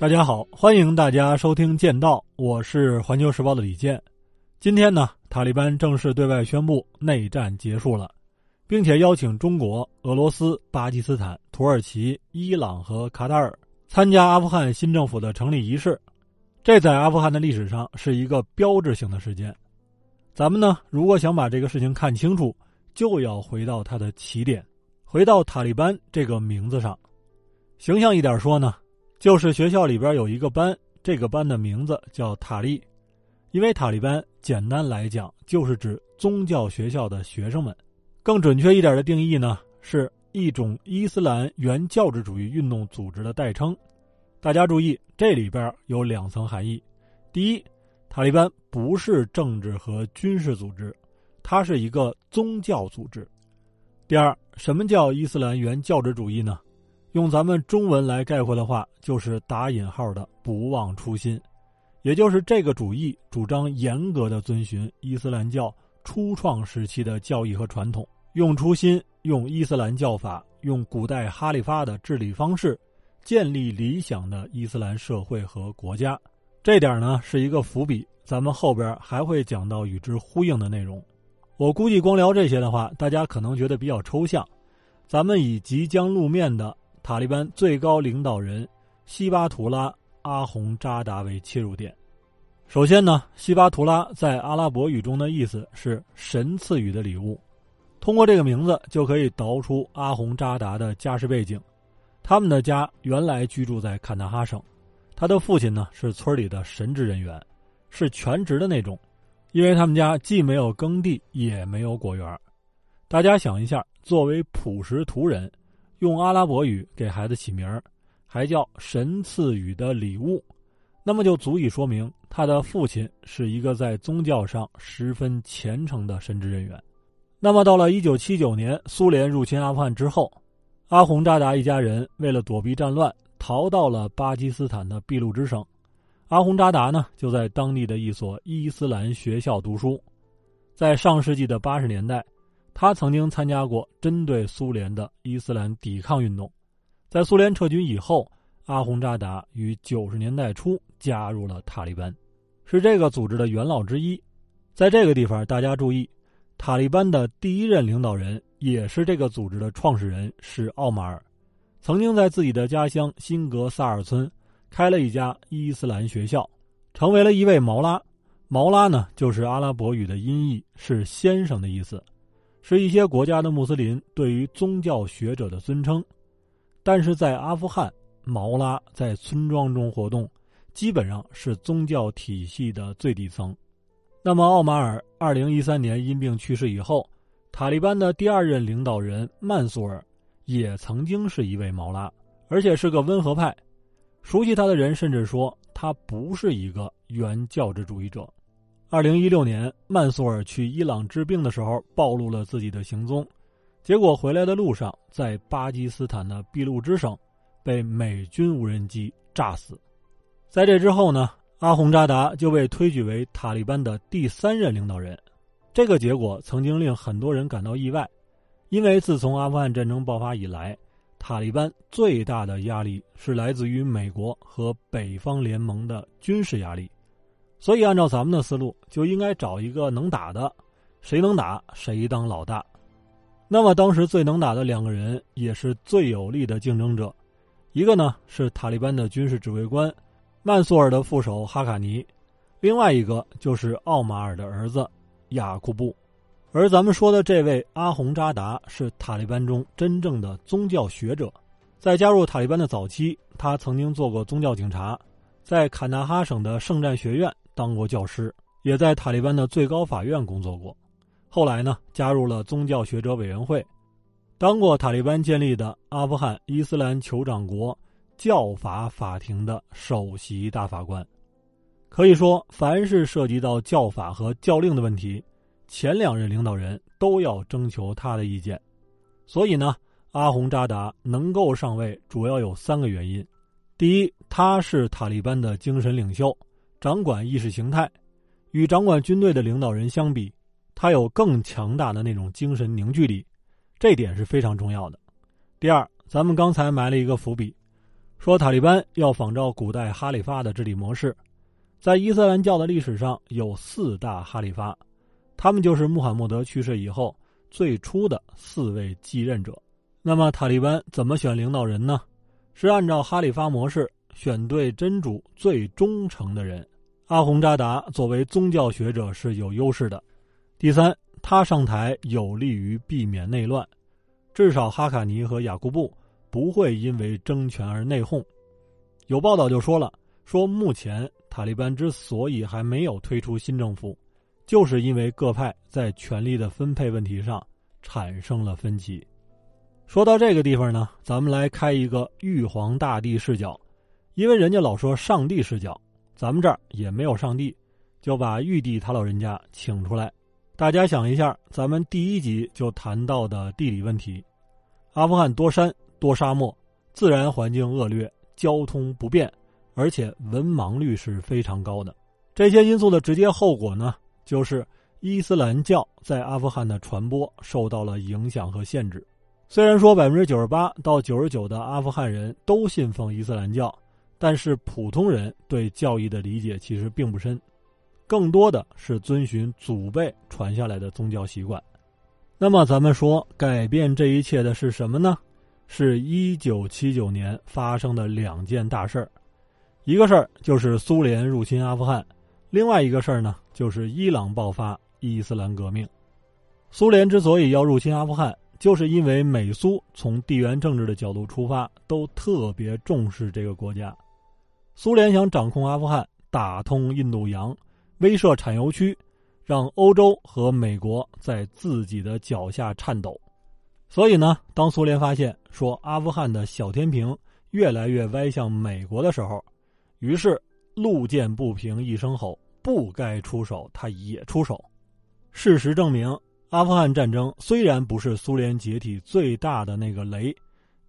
大家好，欢迎大家收听《剑道》，我是环球时报的李健。今天呢，塔利班正式对外宣布内战结束了，并且邀请中国、俄罗斯、巴基斯坦、土耳其、伊朗和卡塔尔参加阿富汗新政府的成立仪式。这在阿富汗的历史上是一个标志性的事件。咱们呢，如果想把这个事情看清楚，就要回到它的起点，回到塔利班这个名字上。形象一点说呢。就是学校里边有一个班，这个班的名字叫塔利，因为塔利班简单来讲就是指宗教学校的学生们。更准确一点的定义呢，是一种伊斯兰原教旨主义运动组织的代称。大家注意，这里边有两层含义：第一，塔利班不是政治和军事组织，它是一个宗教组织；第二，什么叫伊斯兰原教旨主义呢？用咱们中文来概括的话，就是打引号的“不忘初心”，也就是这个主义主张严格的遵循伊斯兰教初创时期的教义和传统，用初心，用伊斯兰教法，用古代哈里发的治理方式，建立理想的伊斯兰社会和国家。这点呢是一个伏笔，咱们后边还会讲到与之呼应的内容。我估计光聊这些的话，大家可能觉得比较抽象。咱们以即将露面的。塔利班最高领导人西巴图拉·阿洪扎达为切入点。首先呢，西巴图拉在阿拉伯语中的意思是“神赐予的礼物”。通过这个名字，就可以导出阿洪扎达的家世背景。他们的家原来居住在坎大哈省，他的父亲呢是村里的神职人员，是全职的那种。因为他们家既没有耕地，也没有果园。大家想一下，作为朴实图人。用阿拉伯语给孩子起名儿，还叫神赐予的礼物，那么就足以说明他的父亲是一个在宗教上十分虔诚的神职人员。那么到了一九七九年，苏联入侵阿富汗之后，阿洪扎达一家人为了躲避战乱，逃到了巴基斯坦的俾路支省。阿洪扎达呢，就在当地的一所伊斯兰学校读书。在上世纪的八十年代。他曾经参加过针对苏联的伊斯兰抵抗运动，在苏联撤军以后，阿洪扎达于九十年代初加入了塔利班，是这个组织的元老之一。在这个地方，大家注意，塔利班的第一任领导人也是这个组织的创始人是奥马尔，曾经在自己的家乡辛格萨尔村开了一家伊斯兰学校，成为了一位毛拉。毛拉呢，就是阿拉伯语的音译，是先生的意思。是一些国家的穆斯林对于宗教学者的尊称，但是在阿富汗，毛拉在村庄中活动，基本上是宗教体系的最底层。那么，奥马尔二零一三年因病去世以后，塔利班的第二任领导人曼苏尔也曾经是一位毛拉，而且是个温和派。熟悉他的人甚至说，他不是一个原教旨主义者。二零一六年，曼苏尔去伊朗治病的时候，暴露了自己的行踪，结果回来的路上，在巴基斯坦的俾路支省，被美军无人机炸死。在这之后呢，阿洪扎达就被推举为塔利班的第三任领导人。这个结果曾经令很多人感到意外，因为自从阿富汗战争爆发以来，塔利班最大的压力是来自于美国和北方联盟的军事压力。所以，按照咱们的思路，就应该找一个能打的，谁能打谁当老大。那么，当时最能打的两个人，也是最有力的竞争者，一个呢是塔利班的军事指挥官曼苏尔的副手哈卡尼，另外一个就是奥马尔的儿子雅库布。而咱们说的这位阿洪扎达是塔利班中真正的宗教学者，在加入塔利班的早期，他曾经做过宗教警察，在坎大哈省的圣战学院。当过教师，也在塔利班的最高法院工作过。后来呢，加入了宗教学者委员会，当过塔利班建立的阿富汗伊斯兰酋长国教法法庭的首席大法官。可以说，凡是涉及到教法和教令的问题，前两任领导人都要征求他的意见。所以呢，阿洪扎达能够上位，主要有三个原因：第一，他是塔利班的精神领袖。掌管意识形态，与掌管军队的领导人相比，他有更强大的那种精神凝聚力，这点是非常重要的。第二，咱们刚才埋了一个伏笔，说塔利班要仿照古代哈里发的治理模式，在伊斯兰教的历史上有四大哈里发，他们就是穆罕默德去世以后最初的四位继任者。那么塔利班怎么选领导人呢？是按照哈里发模式选对真主最忠诚的人。阿洪扎达作为宗教学者是有优势的。第三，他上台有利于避免内乱，至少哈卡尼和雅各布不会因为争权而内讧。有报道就说了，说目前塔利班之所以还没有推出新政府，就是因为各派在权力的分配问题上产生了分歧。说到这个地方呢，咱们来开一个玉皇大帝视角，因为人家老说上帝视角。咱们这儿也没有上帝，就把玉帝他老人家请出来。大家想一下，咱们第一集就谈到的地理问题：阿富汗多山多沙漠，自然环境恶劣，交通不便，而且文盲率是非常高的。这些因素的直接后果呢，就是伊斯兰教在阿富汗的传播受到了影响和限制。虽然说百分之九十八到九十九的阿富汗人都信奉伊斯兰教。但是普通人对教义的理解其实并不深，更多的是遵循祖辈传下来的宗教习惯。那么咱们说改变这一切的是什么呢？是一九七九年发生的两件大事儿，一个事儿就是苏联入侵阿富汗，另外一个事儿呢就是伊朗爆发伊斯兰革命。苏联之所以要入侵阿富汗，就是因为美苏从地缘政治的角度出发都特别重视这个国家。苏联想掌控阿富汗，打通印度洋，威慑产油区，让欧洲和美国在自己的脚下颤抖。所以呢，当苏联发现说阿富汗的小天平越来越歪向美国的时候，于是路见不平一声吼，不该出手，他也出手。事实证明，阿富汗战争虽然不是苏联解体最大的那个雷，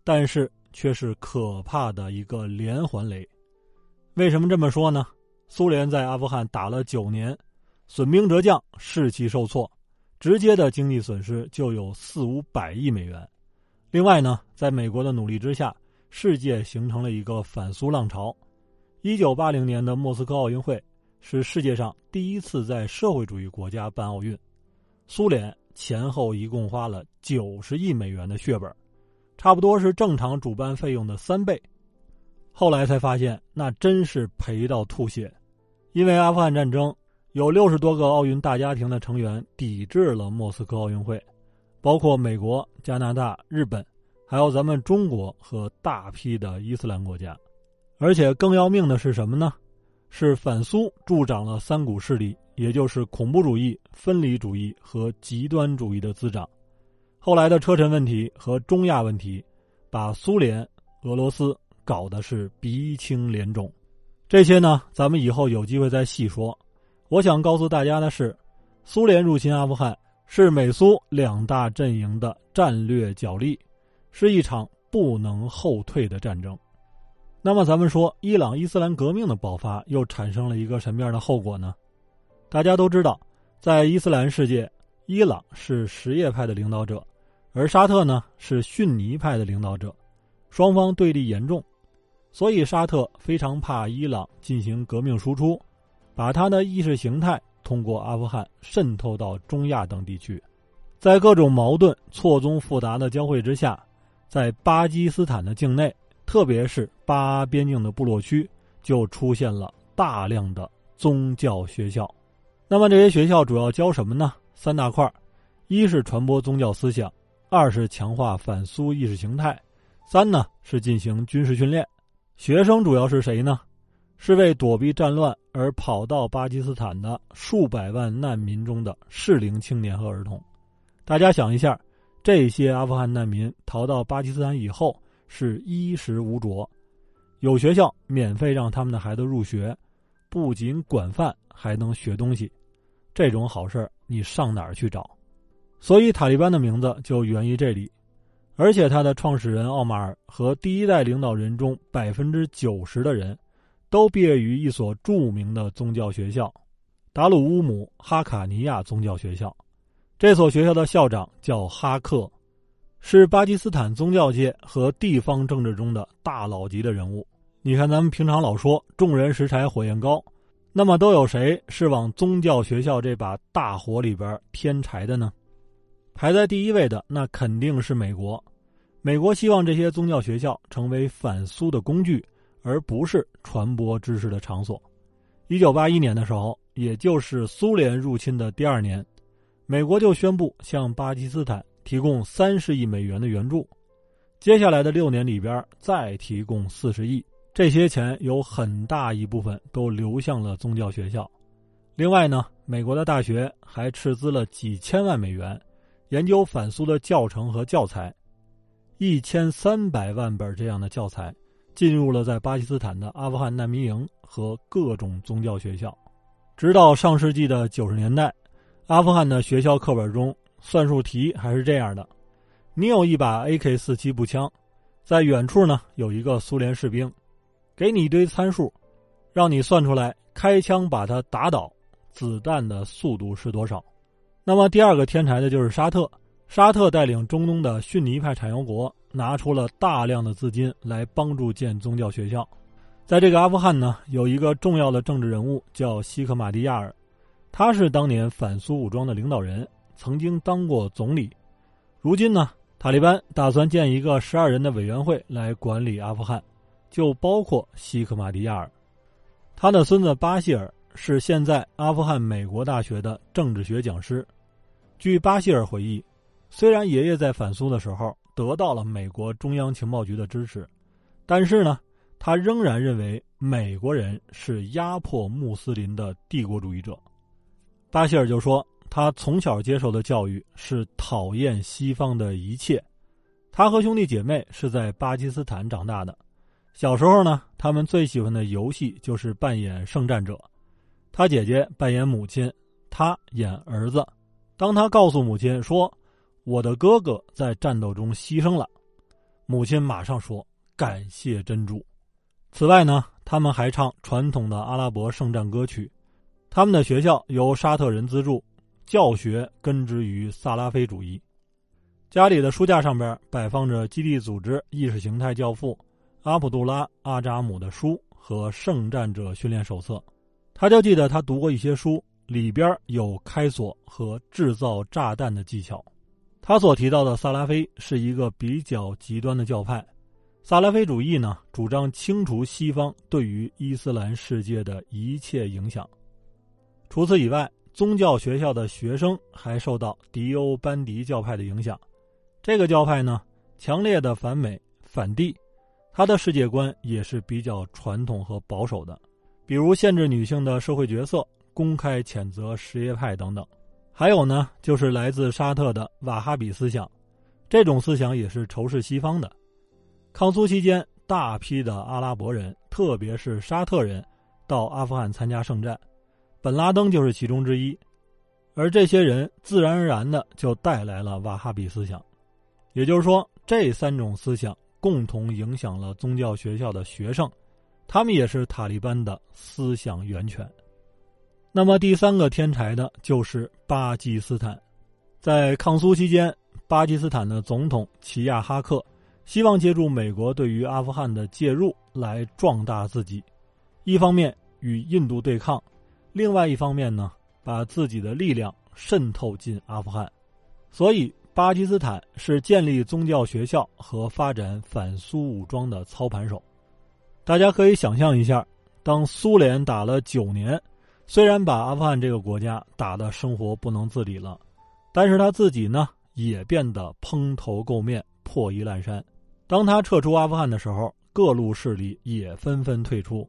但是却是可怕的一个连环雷。为什么这么说呢？苏联在阿富汗打了九年，损兵折将，士气受挫，直接的经济损失就有四五百亿美元。另外呢，在美国的努力之下，世界形成了一个反苏浪潮。一九八零年的莫斯科奥运会是世界上第一次在社会主义国家办奥运，苏联前后一共花了九十亿美元的血本，差不多是正常主办费用的三倍。后来才发现，那真是赔到吐血，因为阿富汗战争有六十多个奥运大家庭的成员抵制了莫斯科奥运会，包括美国、加拿大、日本，还有咱们中国和大批的伊斯兰国家。而且更要命的是什么呢？是反苏助长了三股势力，也就是恐怖主义、分离主义和极端主义的滋长。后来的车臣问题和中亚问题，把苏联、俄罗斯。搞的是鼻青脸肿，这些呢，咱们以后有机会再细说。我想告诉大家的是，苏联入侵阿富汗是美苏两大阵营的战略角力，是一场不能后退的战争。那么，咱们说伊朗伊斯兰革命的爆发又产生了一个什么样的后果呢？大家都知道，在伊斯兰世界，伊朗是什叶派的领导者，而沙特呢是逊尼派的领导者，双方对立严重。所以，沙特非常怕伊朗进行革命输出，把他的意识形态通过阿富汗渗透到中亚等地区，在各种矛盾错综复杂的交汇之下，在巴基斯坦的境内，特别是巴边境的部落区，就出现了大量的宗教学校。那么，这些学校主要教什么呢？三大块：一是传播宗教思想，二是强化反苏意识形态，三呢是进行军事训练。学生主要是谁呢？是为躲避战乱而跑到巴基斯坦的数百万难民中的适龄青年和儿童。大家想一下，这些阿富汗难民逃到巴基斯坦以后是衣食无着，有学校免费让他们的孩子入学，不仅管饭还能学东西，这种好事你上哪儿去找？所以塔利班的名字就源于这里。而且，他的创始人奥马尔和第一代领导人中百分之九十的人，都毕业于一所著名的宗教学校——达鲁乌姆哈卡尼亚宗教学校。这所学校的校长叫哈克。是巴基斯坦宗教界和地方政治中的大佬级的人物。你看，咱们平常老说“众人拾柴火焰高”，那么都有谁是往宗教学校这把大火里边添柴的呢？排在第一位的，那肯定是美国。美国希望这些宗教学校成为反苏的工具，而不是传播知识的场所。一九八一年的时候，也就是苏联入侵的第二年，美国就宣布向巴基斯坦提供三十亿美元的援助。接下来的六年里边，再提供四十亿，这些钱有很大一部分都流向了宗教学校。另外呢，美国的大学还斥资了几千万美元，研究反苏的教程和教材。一千三百万本这样的教材，进入了在巴基斯坦的阿富汗难民营和各种宗教学校。直到上世纪的九十年代，阿富汗的学校课本中算术题还是这样的：你有一把 AK-47 步枪，在远处呢有一个苏联士兵，给你一堆参数，让你算出来开枪把他打倒，子弹的速度是多少。那么第二个天才的就是沙特。沙特带领中东的逊尼派产油国拿出了大量的资金来帮助建宗教学校。在这个阿富汗呢，有一个重要的政治人物叫西克马蒂亚尔，他是当年反苏武装的领导人，曾经当过总理。如今呢，塔利班打算建一个十二人的委员会来管理阿富汗，就包括西克马蒂亚尔。他的孙子巴希尔是现在阿富汗美国大学的政治学讲师。据巴希尔回忆。虽然爷爷在反苏的时候得到了美国中央情报局的支持，但是呢，他仍然认为美国人是压迫穆斯林的帝国主义者。巴希尔就说，他从小接受的教育是讨厌西方的一切。他和兄弟姐妹是在巴基斯坦长大的，小时候呢，他们最喜欢的游戏就是扮演圣战者。他姐姐扮演母亲，他演儿子。当他告诉母亲说。我的哥哥在战斗中牺牲了，母亲马上说：“感谢珍珠。”此外呢，他们还唱传统的阿拉伯圣战歌曲。他们的学校由沙特人资助，教学根植于萨拉菲主义。家里的书架上边摆放着基地组织意识形态教父阿卜杜拉·阿扎姆的书和圣战者训练手册。他就记得他读过一些书，里边有开锁和制造炸弹的技巧。他所提到的萨拉菲是一个比较极端的教派，萨拉菲主义呢主张清除西方对于伊斯兰世界的一切影响。除此以外，宗教学校的学生还受到迪欧班迪教派的影响。这个教派呢强烈的反美反帝，他的世界观也是比较传统和保守的，比如限制女性的社会角色，公开谴责什叶派等等。还有呢，就是来自沙特的瓦哈比思想，这种思想也是仇视西方的。抗苏期间，大批的阿拉伯人，特别是沙特人，到阿富汗参加圣战，本拉登就是其中之一。而这些人自然而然的就带来了瓦哈比思想，也就是说，这三种思想共同影响了宗教学校的学生，他们也是塔利班的思想源泉。那么第三个天才呢，就是巴基斯坦。在抗苏期间，巴基斯坦的总统齐亚哈克希望借助美国对于阿富汗的介入来壮大自己，一方面与印度对抗，另外一方面呢，把自己的力量渗透进阿富汗。所以，巴基斯坦是建立宗教学校和发展反苏武装的操盘手。大家可以想象一下，当苏联打了九年。虽然把阿富汗这个国家打得生活不能自理了，但是他自己呢也变得蓬头垢面、破衣烂衫。当他撤出阿富汗的时候，各路势力也纷纷退出，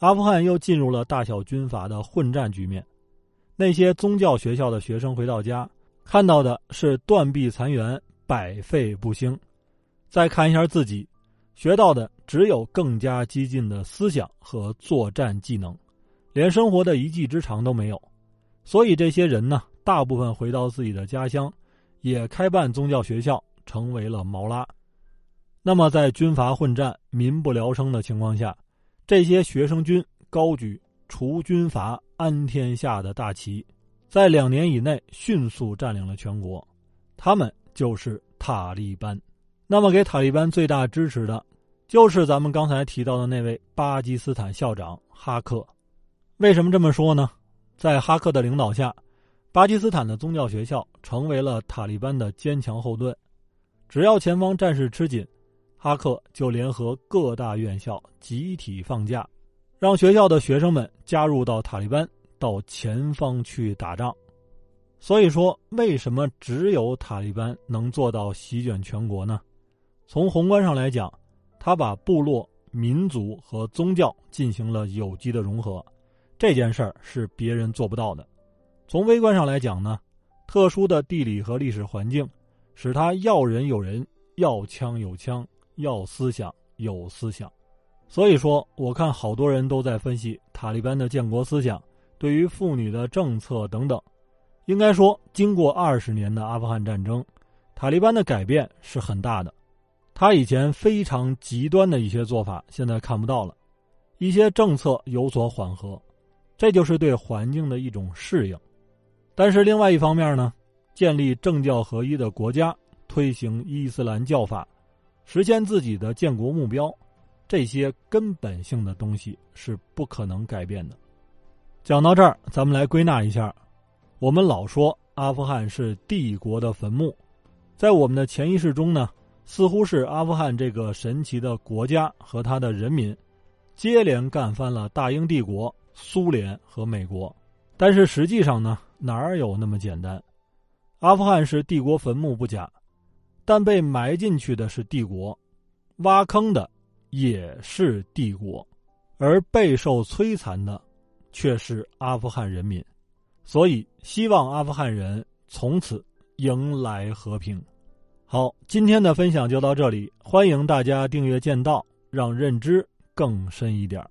阿富汗又进入了大小军阀的混战局面。那些宗教学校的学生回到家，看到的是断壁残垣、百废不兴。再看一下自己，学到的只有更加激进的思想和作战技能。连生活的一技之长都没有，所以这些人呢，大部分回到自己的家乡，也开办宗教学校，成为了毛拉。那么，在军阀混战、民不聊生的情况下，这些学生军高举除军阀、安天下的大旗，在两年以内迅速占领了全国。他们就是塔。利班。那么，给塔利班最大支持的，就是咱们刚才提到的那位巴基斯坦校长哈克。为什么这么说呢？在哈克的领导下，巴基斯坦的宗教学校成为了塔利班的坚强后盾。只要前方战事吃紧，哈克就联合各大院校集体放假，让学校的学生们加入到塔利班，到前方去打仗。所以说，为什么只有塔利班能做到席卷全国呢？从宏观上来讲，他把部落、民族和宗教进行了有机的融合，这件事儿是别人做不到的。从微观上来讲呢，特殊的地理和历史环境，使他要人有人，要枪有枪，要思想有思想。所以说，我看好多人都在分析塔利班的建国思想，对于妇女的政策等等。应该说，经过二十年的阿富汗战争，塔利班的改变是很大的。他以前非常极端的一些做法，现在看不到了，一些政策有所缓和，这就是对环境的一种适应。但是另外一方面呢，建立政教合一的国家，推行伊斯兰教法，实现自己的建国目标，这些根本性的东西是不可能改变的。讲到这儿，咱们来归纳一下：我们老说阿富汗是帝国的坟墓，在我们的潜意识中呢。似乎是阿富汗这个神奇的国家和他的人民，接连干翻了大英帝国、苏联和美国，但是实际上呢，哪有那么简单？阿富汗是帝国坟墓不假，但被埋进去的是帝国，挖坑的也是帝国，而备受摧残的却是阿富汗人民。所以，希望阿富汗人从此迎来和平。好，今天的分享就到这里，欢迎大家订阅剑道，让认知更深一点。